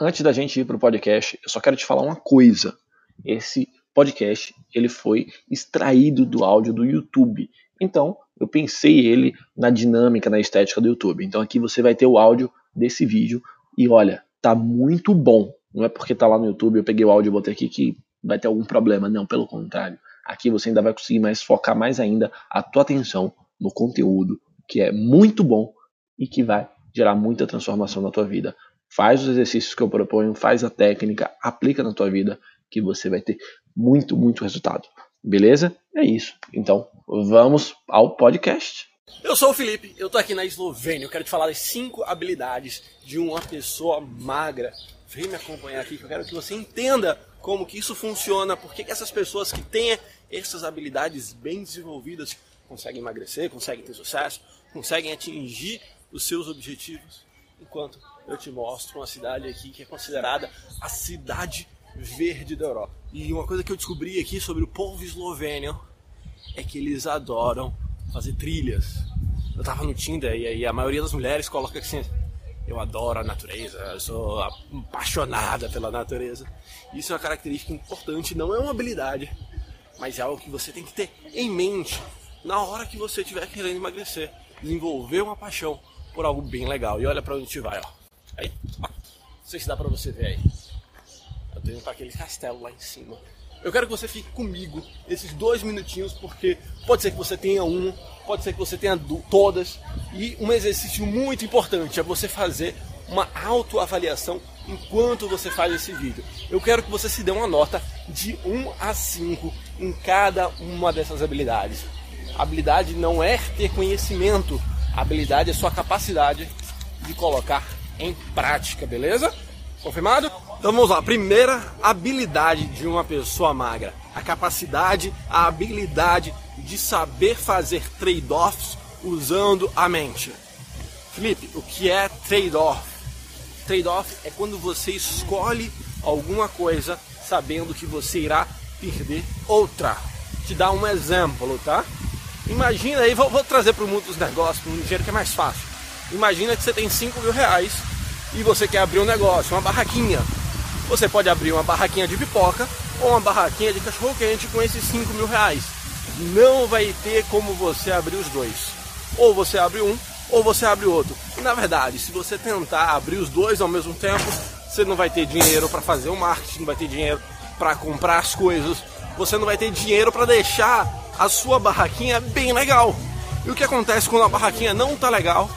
antes da gente ir para o podcast, eu só quero te falar uma coisa. Esse podcast ele foi extraído do áudio do YouTube. Então, eu pensei ele na dinâmica, na estética do YouTube. Então aqui você vai ter o áudio desse vídeo e olha, tá muito bom. Não é porque tá lá no YouTube, eu peguei o áudio e botei aqui que vai ter algum problema, não, pelo contrário. Aqui você ainda vai conseguir mais focar mais ainda a tua atenção no conteúdo, que é muito bom e que vai gerar muita transformação na tua vida. Faz os exercícios que eu proponho, faz a técnica, aplica na tua vida, que você vai ter muito, muito resultado. Beleza? É isso. Então, vamos ao podcast. Eu sou o Felipe, eu tô aqui na Eslovênia. Eu quero te falar das cinco habilidades de uma pessoa magra. Vem me acompanhar aqui que eu quero que você entenda como que isso funciona, porque que essas pessoas que têm essas habilidades bem desenvolvidas conseguem emagrecer, conseguem ter sucesso, conseguem atingir os seus objetivos, enquanto eu te mostro uma cidade aqui que é considerada a cidade verde da Europa. E uma coisa que eu descobri aqui sobre o povo eslovênio é que eles adoram fazer trilhas. Eu tava no Tinder e aí a maioria das mulheres coloca assim: eu adoro a natureza, eu sou apaixonada pela natureza. Isso é uma característica importante, não é uma habilidade, mas é algo que você tem que ter em mente na hora que você estiver querendo emagrecer. Desenvolver uma paixão por algo bem legal. E olha para onde gente vai, ó. Aí. Não sei se dá pra você ver aí. Eu tô indo pra aquele castelo lá em cima. Eu quero que você fique comigo esses dois minutinhos, porque pode ser que você tenha um, pode ser que você tenha todas. E um exercício muito importante é você fazer uma autoavaliação enquanto você faz esse vídeo. Eu quero que você se dê uma nota de 1 a 5 em cada uma dessas habilidades. Habilidade não é ter conhecimento, habilidade é sua capacidade de colocar em prática, beleza? Confirmado? Então vamos lá. Primeira habilidade de uma pessoa magra: a capacidade, a habilidade de saber fazer trade-offs usando a mente. Felipe, o que é trade-off? Trade-off é quando você escolhe alguma coisa sabendo que você irá perder outra. Te dar um exemplo, tá? Imagina aí, vou, vou trazer para o mundo dos negócios, para um dinheiro que é mais fácil. Imagina que você tem 5 mil reais e você quer abrir um negócio, uma barraquinha. Você pode abrir uma barraquinha de pipoca ou uma barraquinha de cachorro quente com esses 5 mil reais. Não vai ter como você abrir os dois. Ou você abre um, ou você abre outro. E na verdade, se você tentar abrir os dois ao mesmo tempo, você não vai ter dinheiro para fazer o marketing, não vai ter dinheiro para comprar as coisas, você não vai ter dinheiro para deixar a sua barraquinha bem legal. E o que acontece quando a barraquinha não tá legal?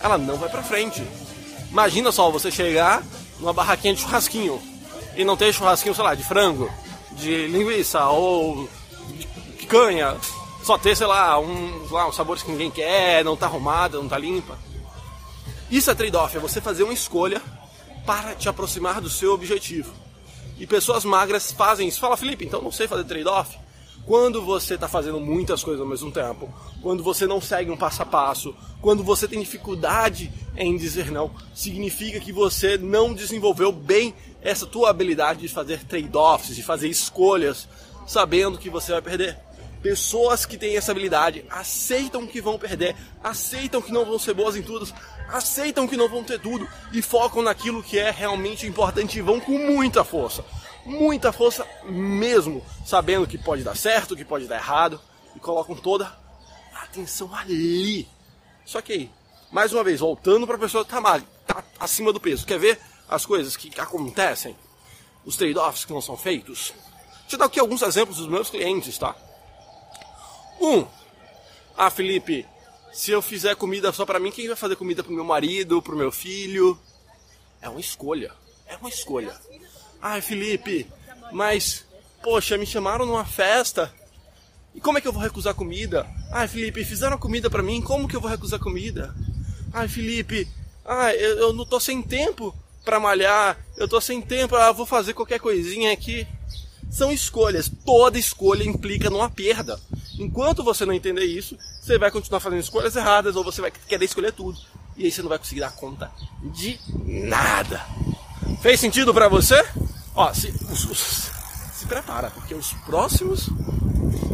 Ela não vai para frente. Imagina só você chegar numa barraquinha de churrasquinho e não ter churrasquinho, sei lá, de frango, de linguiça ou de picanha, só ter, sei lá, um, lá, uns sabores que ninguém quer, não tá arrumada, não tá limpa. Isso é trade-off, é você fazer uma escolha para te aproximar do seu objetivo. E pessoas magras fazem isso. Fala, Felipe, então não sei fazer trade-off. Quando você está fazendo muitas coisas ao mesmo tempo, quando você não segue um passo a passo, quando você tem dificuldade em dizer não, significa que você não desenvolveu bem essa tua habilidade de fazer trade-offs, de fazer escolhas, sabendo que você vai perder. Pessoas que têm essa habilidade aceitam que vão perder, aceitam que não vão ser boas em tudo, aceitam que não vão ter tudo e focam naquilo que é realmente importante e vão com muita força. Muita força mesmo, sabendo que pode dar certo, que pode dar errado e colocam toda a atenção ali. Só que aí, mais uma vez, voltando para a pessoa que está tá acima do peso, quer ver as coisas que acontecem, os trade-offs que não são feitos? Deixa eu dar aqui alguns exemplos dos meus clientes, tá? Um, ah, Felipe, se eu fizer comida só para mim, quem vai fazer comida pro meu marido, pro meu filho? É uma escolha. É uma escolha. Ah, Felipe, mas poxa, me chamaram numa festa. E como é que eu vou recusar comida? Ah, Felipe, fizeram comida para mim, como que eu vou recusar comida? Ah, Felipe, ah, eu, eu não tô sem tempo para malhar, eu tô sem tempo, ah, vou fazer qualquer coisinha aqui. São escolhas. Toda escolha implica numa perda. Enquanto você não entender isso, você vai continuar fazendo escolhas erradas ou você vai querer escolher tudo. E aí você não vai conseguir dar conta de nada. Fez sentido para você? Ó, se, se prepara, porque os próximos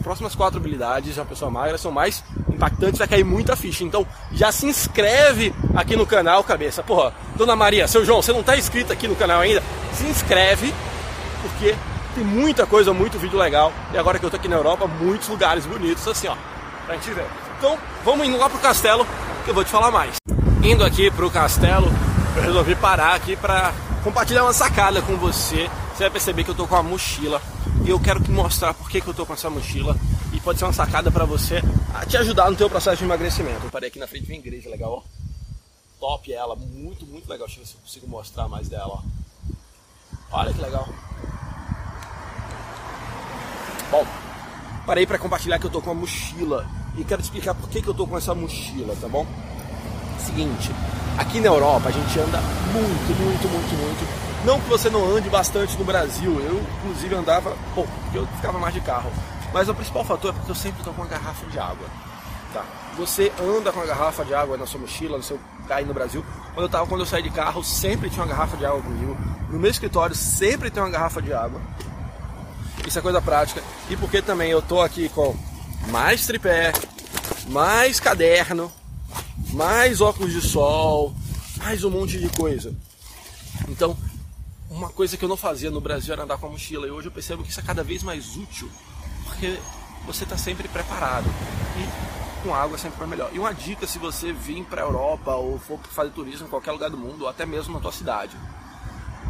próximas quatro habilidades de uma pessoa magra são mais impactantes, vai cair muita ficha. Então já se inscreve aqui no canal, cabeça. Porra, Dona Maria, seu João, você não está inscrito aqui no canal ainda? Se inscreve, porque tem muita coisa, muito vídeo legal. E agora que eu tô aqui na Europa, muitos lugares bonitos, assim, ó, pra gente ver. Então, vamos indo lá pro castelo, que eu vou te falar mais. Indo aqui pro castelo, eu resolvi parar aqui pra compartilhar uma sacada com você. Você vai perceber que eu tô com uma mochila e eu quero te mostrar por que, que eu tô com essa mochila e pode ser uma sacada para você te ajudar no teu processo de emagrecimento. Eu parei aqui na frente de uma igreja legal, ó. Top ela, muito, muito legal. Deixa eu ver se eu consigo mostrar mais dela, ó. Olha que legal. Bom, parei para compartilhar que eu tô com uma mochila e quero te explicar por que, que eu tô com essa mochila, tá bom? Seguinte, aqui na Europa a gente anda muito, muito, muito, muito. Não que você não ande bastante no Brasil, eu inclusive andava pouco, porque eu ficava mais de carro. Mas o principal fator é porque eu sempre tô com uma garrafa de água. Tá? Você anda com uma garrafa de água na sua mochila, no seu aí no Brasil. Quando eu tava, quando eu saí de carro, sempre tinha uma garrafa de água comigo. No meu escritório sempre tem uma garrafa de água. Isso é coisa prática. E porque também eu tô aqui com mais tripé, mais caderno, mais óculos de sol, mais um monte de coisa. Então, uma coisa que eu não fazia no Brasil era andar com a mochila. E hoje eu percebo que isso é cada vez mais útil, porque você está sempre preparado. E com água sempre é melhor. E uma dica se você vir para a Europa ou for fazer turismo em qualquer lugar do mundo, ou até mesmo na tua cidade.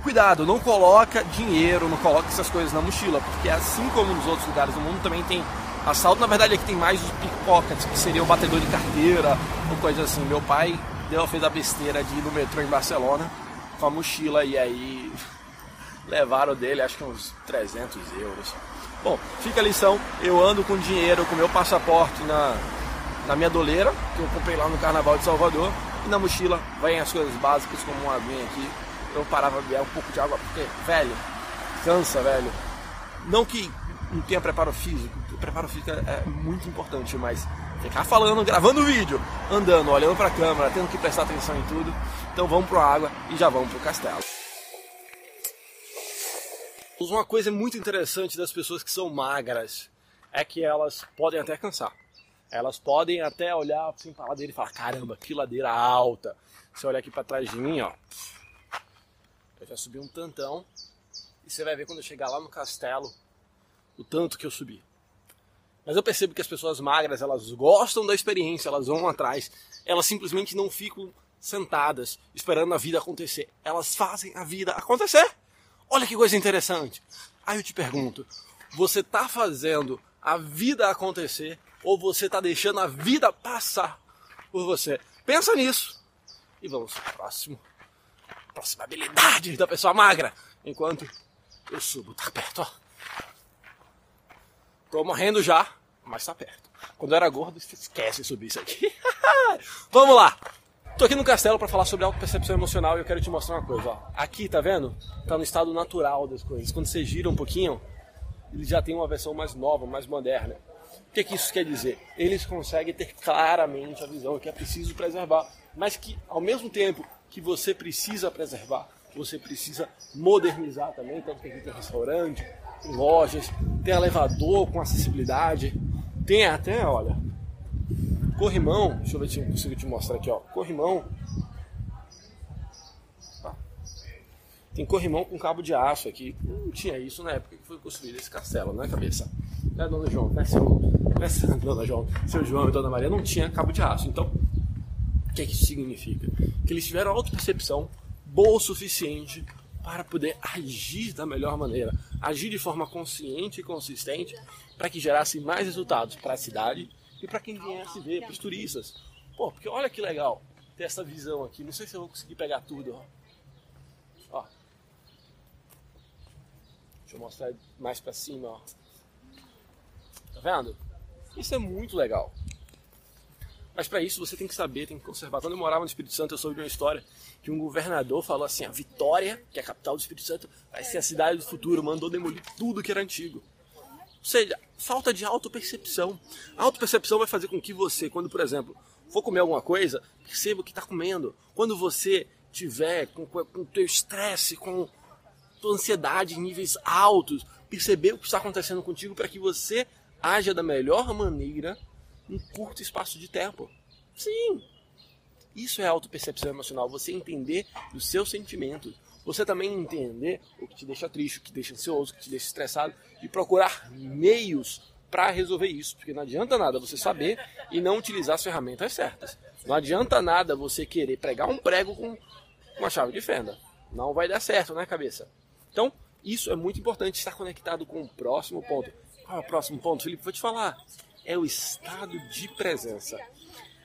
Cuidado, não coloca dinheiro, não coloca essas coisas na mochila, porque assim como nos outros lugares do mundo também tem assalto. Na verdade aqui tem mais os pickpockets, que seria o batedor de carteira ou coisa assim. Meu pai deu, fez a besteira de ir no metrô em Barcelona com a mochila e aí levaram dele acho que uns 300 euros. Bom, fica a lição, eu ando com dinheiro, com meu passaporte na, na minha doleira, que eu comprei lá no Carnaval de Salvador, e na mochila vem as coisas básicas como uma aguinha aqui. Eu parava beber um pouco de água, porque, velho, cansa, velho. Não que não tenha preparo físico, o preparo físico é, é muito importante, mas ficar falando, gravando vídeo, andando, olhando para a câmera, tendo que prestar atenção em tudo. Então vamos para a água e já vamos para o castelo. Uma coisa muito interessante das pessoas que são magras é que elas podem até cansar. Elas podem até olhar assim para a ladeira e falar: caramba, que ladeira alta. Você olha aqui para trás de mim, ó. Eu já subi um tantão. E você vai ver quando eu chegar lá no castelo o tanto que eu subi. Mas eu percebo que as pessoas magras, elas gostam da experiência, elas vão atrás. Elas simplesmente não ficam sentadas esperando a vida acontecer. Elas fazem a vida acontecer. Olha que coisa interessante. Aí eu te pergunto, você está fazendo a vida acontecer ou você está deixando a vida passar por você? Pensa nisso. E vamos para o próximo. Próxima habilidade da pessoa magra. Enquanto eu subo, tá perto, ó. Tô morrendo já, mas tá perto. Quando eu era gordo, esquece de subir isso aqui. Vamos lá! Tô aqui no castelo para falar sobre autopercepção emocional e eu quero te mostrar uma coisa. Ó. Aqui, tá vendo? Tá no estado natural das coisas. Quando você gira um pouquinho, ele já tem uma versão mais nova, mais moderna. O que, que isso quer dizer? Eles conseguem ter claramente a visão que é preciso preservar, mas que ao mesmo tempo que você precisa preservar, você precisa modernizar também. Tanto que aqui tem restaurante, lojas, tem elevador com acessibilidade, tem até, olha, corrimão. Deixa eu ver se eu consigo te mostrar aqui, ó. Corrimão. Tem corrimão com cabo de aço aqui. Não tinha isso na época que foi construído esse castelo, né, cabeça? Né, dona João? Né, seu, né, dona João? Seu João e dona Maria não tinha cabo de aço. Então, o que, é que isso significa? Que eles tiveram auto-percepção boa o suficiente para poder agir da melhor maneira, agir de forma consciente e consistente para que gerasse mais resultados para a cidade e para quem viesse ver, para os turistas. Pô, porque olha que legal ter essa visão aqui. Não sei se eu vou conseguir pegar tudo, ó. ó. Deixa eu mostrar mais para cima, ó. Tá vendo? Isso é muito legal. Mas para isso você tem que saber, tem que conservar. Quando eu morava no Espírito Santo, eu soube de uma história que um governador falou assim: a Vitória, que é a capital do Espírito Santo, vai ser a cidade do futuro, mandou demolir tudo que era antigo. Ou seja, falta de autopercepção. A autopercepção vai fazer com que você, quando, por exemplo, for comer alguma coisa, perceba o que está comendo. Quando você tiver com o teu estresse, com tua ansiedade em níveis altos, perceber o que está acontecendo contigo para que você haja da melhor maneira num curto espaço de tempo. Sim. Isso é autopercepção emocional, você entender os seus sentimentos. Você também entender o que te deixa triste, o que te deixa ansioso, o que te deixa estressado e procurar meios para resolver isso, porque não adianta nada você saber e não utilizar as ferramentas certas. Não adianta nada você querer pregar um prego com uma chave de fenda. Não vai dar certo, né, cabeça? Então, isso é muito importante, estar conectado com o próximo ponto. Qual é o próximo ponto, Felipe? Vou te falar. É o estado de presença.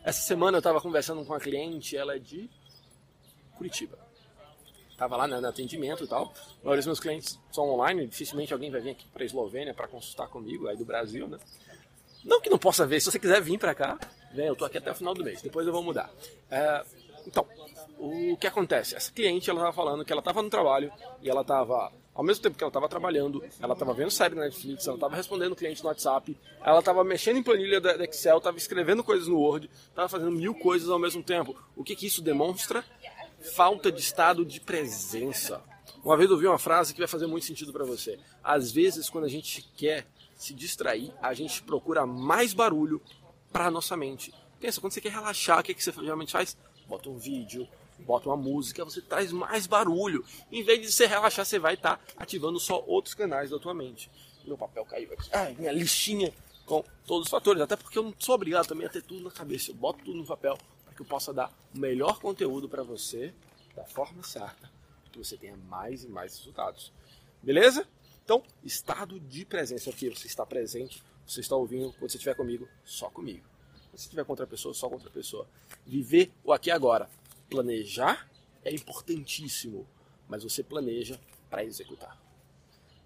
Essa semana eu estava conversando com uma cliente, ela é de Curitiba. Tava lá no atendimento e tal. A meus clientes são online, dificilmente alguém vai vir aqui para Eslovênia para consultar comigo, aí do Brasil, né? Não que não possa ver, se você quiser vir para cá, vem, eu tô aqui até o final do mês, depois eu vou mudar. É, então, o que acontece? Essa cliente, ela estava falando que ela estava no trabalho e ela estava ao mesmo tempo que ela estava trabalhando, ela estava vendo série na Netflix, ela estava respondendo cliente no WhatsApp, ela estava mexendo em planilha da Excel, estava escrevendo coisas no Word, estava fazendo mil coisas ao mesmo tempo. O que, que isso demonstra? Falta de estado de presença. Uma vez eu ouvi uma frase que vai fazer muito sentido para você. Às vezes, quando a gente quer se distrair, a gente procura mais barulho para nossa mente. Pensa, quando você quer relaxar, o que, que você geralmente faz? Bota um vídeo, bota uma música, você traz mais barulho. Em vez de você relaxar, você vai estar tá ativando só outros canais da tua mente. Meu papel caiu aqui. Ai, minha listinha com todos os fatores. Até porque eu não sou obrigado também a ter tudo na cabeça. Eu boto tudo no papel para que eu possa dar o melhor conteúdo para você da forma certa. Que você tenha mais e mais resultados. Beleza? Então, estado de presença aqui. Você está presente, você está ouvindo. Quando você estiver comigo, só comigo. Se estiver com outra pessoa, só com outra pessoa. Viver o aqui e agora planejar é importantíssimo, mas você planeja para executar.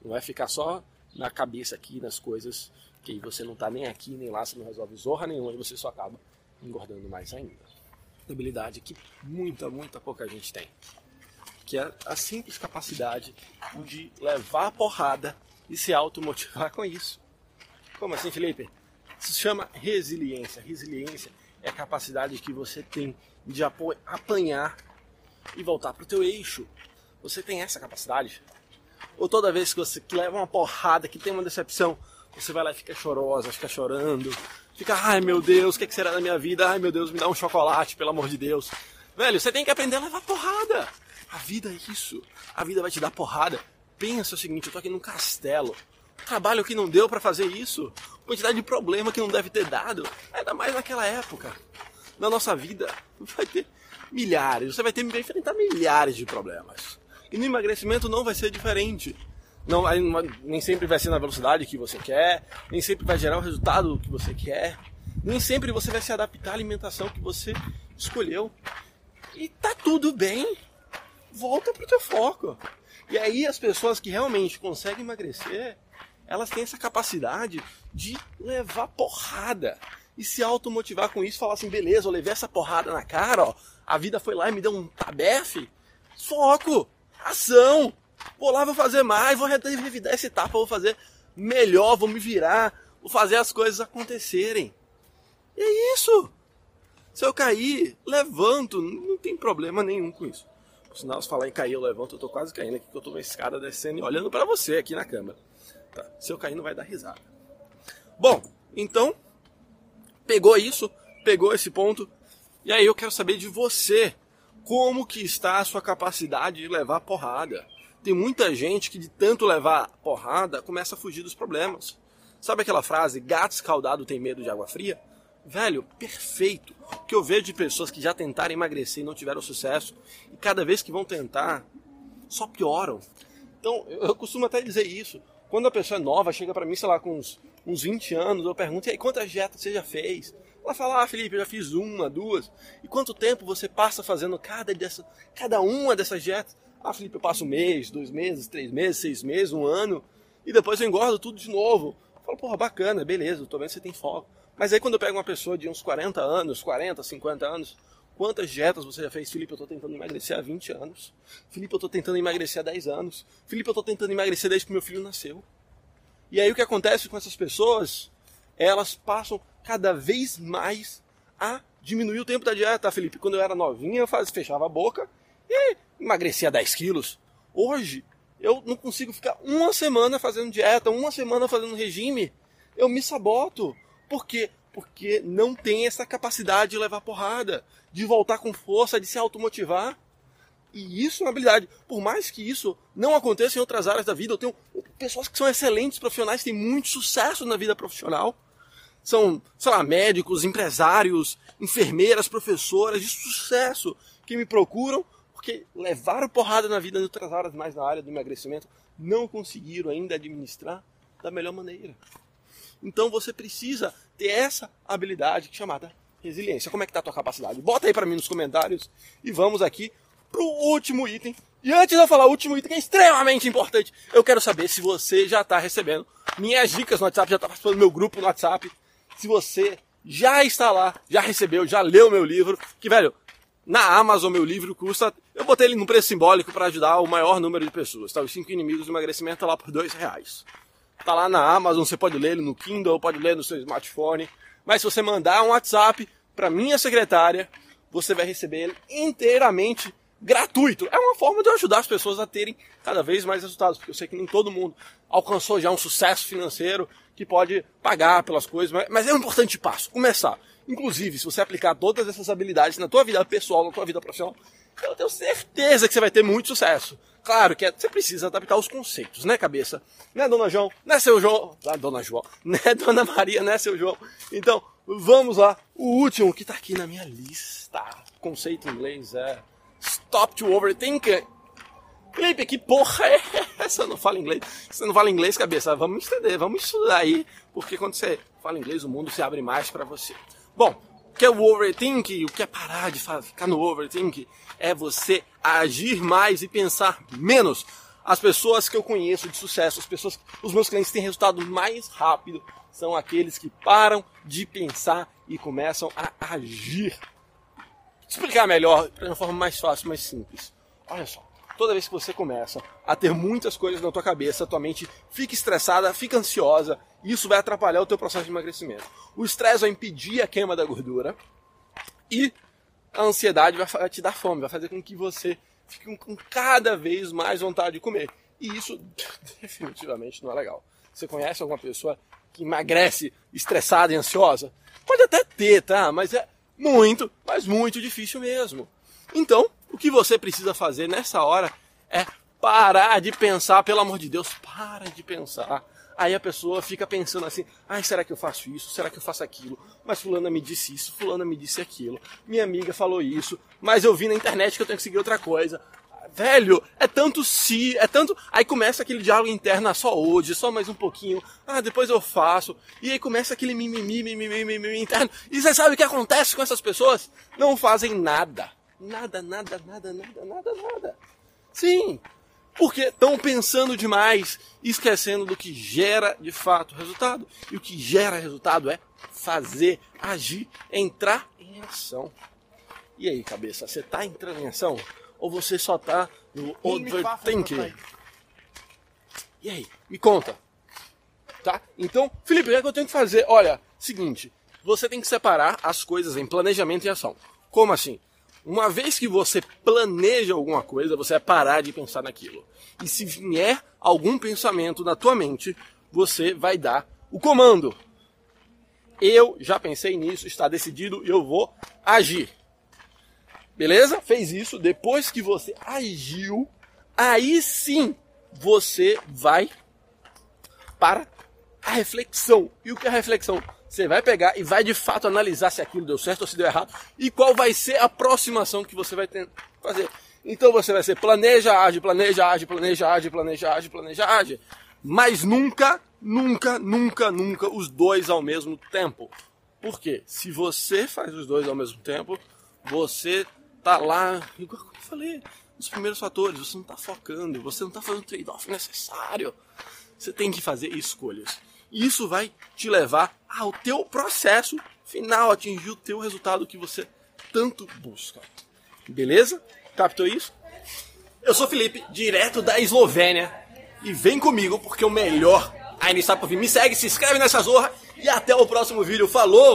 Não vai ficar só na cabeça aqui nas coisas que aí você não está nem aqui nem lá, você não resolve zorra nenhuma e você só acaba engordando mais ainda. Habilidade que muita, muita pouca gente tem. Que é a simples capacidade de levar a porrada e se automotivar com isso. Como assim, Felipe? Isso se chama resiliência. Resiliência é a capacidade que você tem de apanhar e voltar para o teu eixo. Você tem essa capacidade? Ou toda vez que você leva uma porrada, que tem uma decepção, você vai lá e fica chorosa, fica chorando, fica, ai meu Deus, o que, será da minha vida? Ai meu Deus, me dá um chocolate, pelo amor de Deus. Velho, você tem que aprender a levar porrada. A vida é isso. A vida vai te dar porrada. Pensa o seguinte, eu tô aqui num castelo. Trabalho que não deu para fazer isso. Quantidade de problema que não deve ter dado. Ainda mais naquela época na nossa vida vai ter milhares, você vai ter que enfrentar milhares de problemas. E no emagrecimento não vai ser diferente. Não, nem sempre vai ser na velocidade que você quer, nem sempre vai gerar o resultado que você quer, nem sempre você vai se adaptar à alimentação que você escolheu. E tá tudo bem. Volta pro teu foco. E aí as pessoas que realmente conseguem emagrecer, elas têm essa capacidade de levar porrada e se automotivar com isso, falar assim, beleza, eu levei essa porrada na cara, ó, a vida foi lá e me deu um tabefe. Foco! Ação! Vou lá, vou fazer mais, vou revidar esse tapa, vou fazer melhor, vou me virar, vou fazer as coisas acontecerem. E é isso! Se eu cair, levanto, não tem problema nenhum com isso. Por sinal, se falar em cair, eu levanto, eu tô quase caindo aqui, que eu tô na escada descendo e olhando para você aqui na câmera. Tá. Se eu cair, não vai dar risada. Bom, então, pegou isso, pegou esse ponto, e aí eu quero saber de você, como que está a sua capacidade de levar porrada? Tem muita gente que de tanto levar porrada começa a fugir dos problemas. Sabe aquela frase, gato escaldado tem medo de água fria? Velho, perfeito. O que eu vejo de pessoas que já tentaram emagrecer e não tiveram sucesso, e cada vez que vão tentar, só pioram. Então, eu costumo até dizer isso. Quando a pessoa é nova, chega para mim, sei lá, com uns uns 20 anos, eu pergunto, e aí, quantas dietas você já fez? Ela fala, ah, Felipe, eu já fiz uma, duas. E quanto tempo você passa fazendo cada, dessa, cada uma dessas dietas? Ah, Felipe, eu passo um mês, dois meses, três meses, seis meses, um ano. E depois eu engordo tudo de novo. Eu falo, porra, bacana, beleza, tô vendo que você tem foco. Mas aí quando eu pego uma pessoa de uns 40 anos, 40, 50 anos, quantas dietas você já fez? Felipe, eu tô tentando emagrecer há 20 anos. Felipe, eu tô tentando emagrecer há 10 anos. Felipe, eu tô tentando emagrecer desde que meu filho nasceu. E aí o que acontece com essas pessoas? Elas passam cada vez mais a diminuir o tempo da dieta, Felipe. Quando eu era novinha, eu fazia, fechava a boca e emagrecia 10 quilos. Hoje, eu não consigo ficar uma semana fazendo dieta, uma semana fazendo regime. Eu me saboto. Por quê? porque não tem essa capacidade de levar porrada, de voltar com força, de se automotivar. E isso é uma habilidade. Por mais que isso não aconteça em outras áreas da vida, eu tenho pessoas que são excelentes profissionais, têm muito sucesso na vida profissional. São, sei lá, médicos, empresários, enfermeiras, professoras de sucesso que me procuram porque levaram porrada na vida em outras áreas, mais na área do emagrecimento, não conseguiram ainda administrar da melhor maneira. Então você precisa ter essa habilidade chamada resiliência. Como é que está a tua capacidade? Bota aí para mim nos comentários e vamos aqui para o último item. E antes de eu falar o último item, que é extremamente importante, eu quero saber se você já está recebendo minhas dicas no WhatsApp, já está participando do meu grupo no WhatsApp. Se você já está lá, já recebeu, já leu meu livro, que velho, na Amazon meu livro custa, eu botei ele num preço simbólico para ajudar o maior número de pessoas, tá? Os 5 inimigos do emagrecimento tá lá por dois reais. Tá lá na Amazon, você pode ler ele no Kindle, pode ler no seu smartphone. Mas se você mandar um WhatsApp para minha secretária, você vai receber ele inteiramente gratuito. É uma forma de ajudar as pessoas a terem cada vez mais resultados, porque eu sei que nem todo mundo alcançou já um sucesso financeiro que pode pagar pelas coisas, mas é um importante passo, começar. Inclusive, se você aplicar todas essas habilidades na tua vida pessoal, na tua vida profissional, eu tenho certeza que você vai ter muito sucesso. Claro que é, você precisa adaptar os conceitos, né, cabeça? Né, dona João? Né, seu João? Ah, dona João. Né, dona Maria? Né, seu João? Então, vamos lá. O último que tá aqui na minha lista. Conceito em inglês é Stop to Overthink. Felipe, que porra é essa? Não falo inglês. Você não fala inglês, cabeça? Vamos entender, vamos estudar aí. Porque quando você fala inglês, o mundo se abre mais para você. Bom, o que é o overthink? O que é parar de ficar no overthink? É você agir mais e pensar menos. As pessoas que eu conheço de sucesso, as pessoas, os meus clientes têm resultado mais rápido, são aqueles que param de pensar e começam a agir. Explicar melhor, de uma forma mais fácil, mais simples. Olha só, toda vez que você começa a ter muitas coisas na tua cabeça, tua mente fica estressada, fica ansiosa, e isso vai atrapalhar o teu processo de emagrecimento. O estresse vai impedir a queima da gordura e a ansiedade vai te dar fome, vai fazer com que você fique com cada vez mais vontade de comer. E isso definitivamente não é legal. Você conhece alguma pessoa que emagrece estressada e ansiosa? Pode até ter, tá? Mas é muito, mas muito difícil mesmo. Então, o que você precisa fazer nessa hora é parar de pensar, pelo amor de Deus, para de pensar. Aí a pessoa fica pensando assim: ai, será que eu faço isso? Será que eu faço aquilo? Mas Fulana me disse isso, Fulana me disse aquilo. Minha amiga falou isso, mas eu vi na internet que eu tenho que seguir outra coisa. Velho, é tanto se, é tanto. Aí começa aquele diálogo interno, ah, só hoje, só mais um pouquinho. Ah, depois eu faço. E aí começa aquele mimimi, mimimi, mimimi interno. E você sabe o que acontece com essas pessoas? Não fazem nada. Nada, nada, nada, nada, nada, nada. Sim, porque estão pensando demais, esquecendo do que gera de fato resultado. E o que gera resultado é fazer, agir, entrar em ação. E aí, cabeça, você está entrando em ação? Ou você só está no overthinking? E aí, me conta. Tá? Então, Felipe, o que, é que eu tenho que fazer? Olha, seguinte, você tem que separar as coisas em planejamento e ação. Como assim? Uma vez que você planeja alguma coisa, você vai parar de pensar naquilo. E se vier algum pensamento na tua mente, você vai dar o comando. Eu já pensei nisso, está decidido, eu vou agir. Beleza? Fez isso, depois que você agiu, aí sim você vai para a reflexão. E o que é a reflexão? Você vai pegar e vai de fato analisar se aquilo deu certo ou se deu errado e qual vai ser a aproximação que você vai fazer. Então você vai ser planeja, age, planeja, age, planeja, age, planeja, age, planeja, age. Mas nunca, nunca, nunca, nunca os dois ao mesmo tempo. Por quê? Se você faz os dois ao mesmo tempo, você tá lá, igual eu falei, nos primeiros fatores, você não está focando, você não está fazendo o trade-off necessário. Você tem que fazer escolhas. Isso vai te levar ao teu processo final, atingir o teu resultado que você tanto busca. Beleza? Captou isso? Eu sou Felipe, direto da Eslovênia, e vem comigo porque o melhor ainda está por vir. Me segue, se inscreve nessa zorra e até o próximo vídeo. Falou!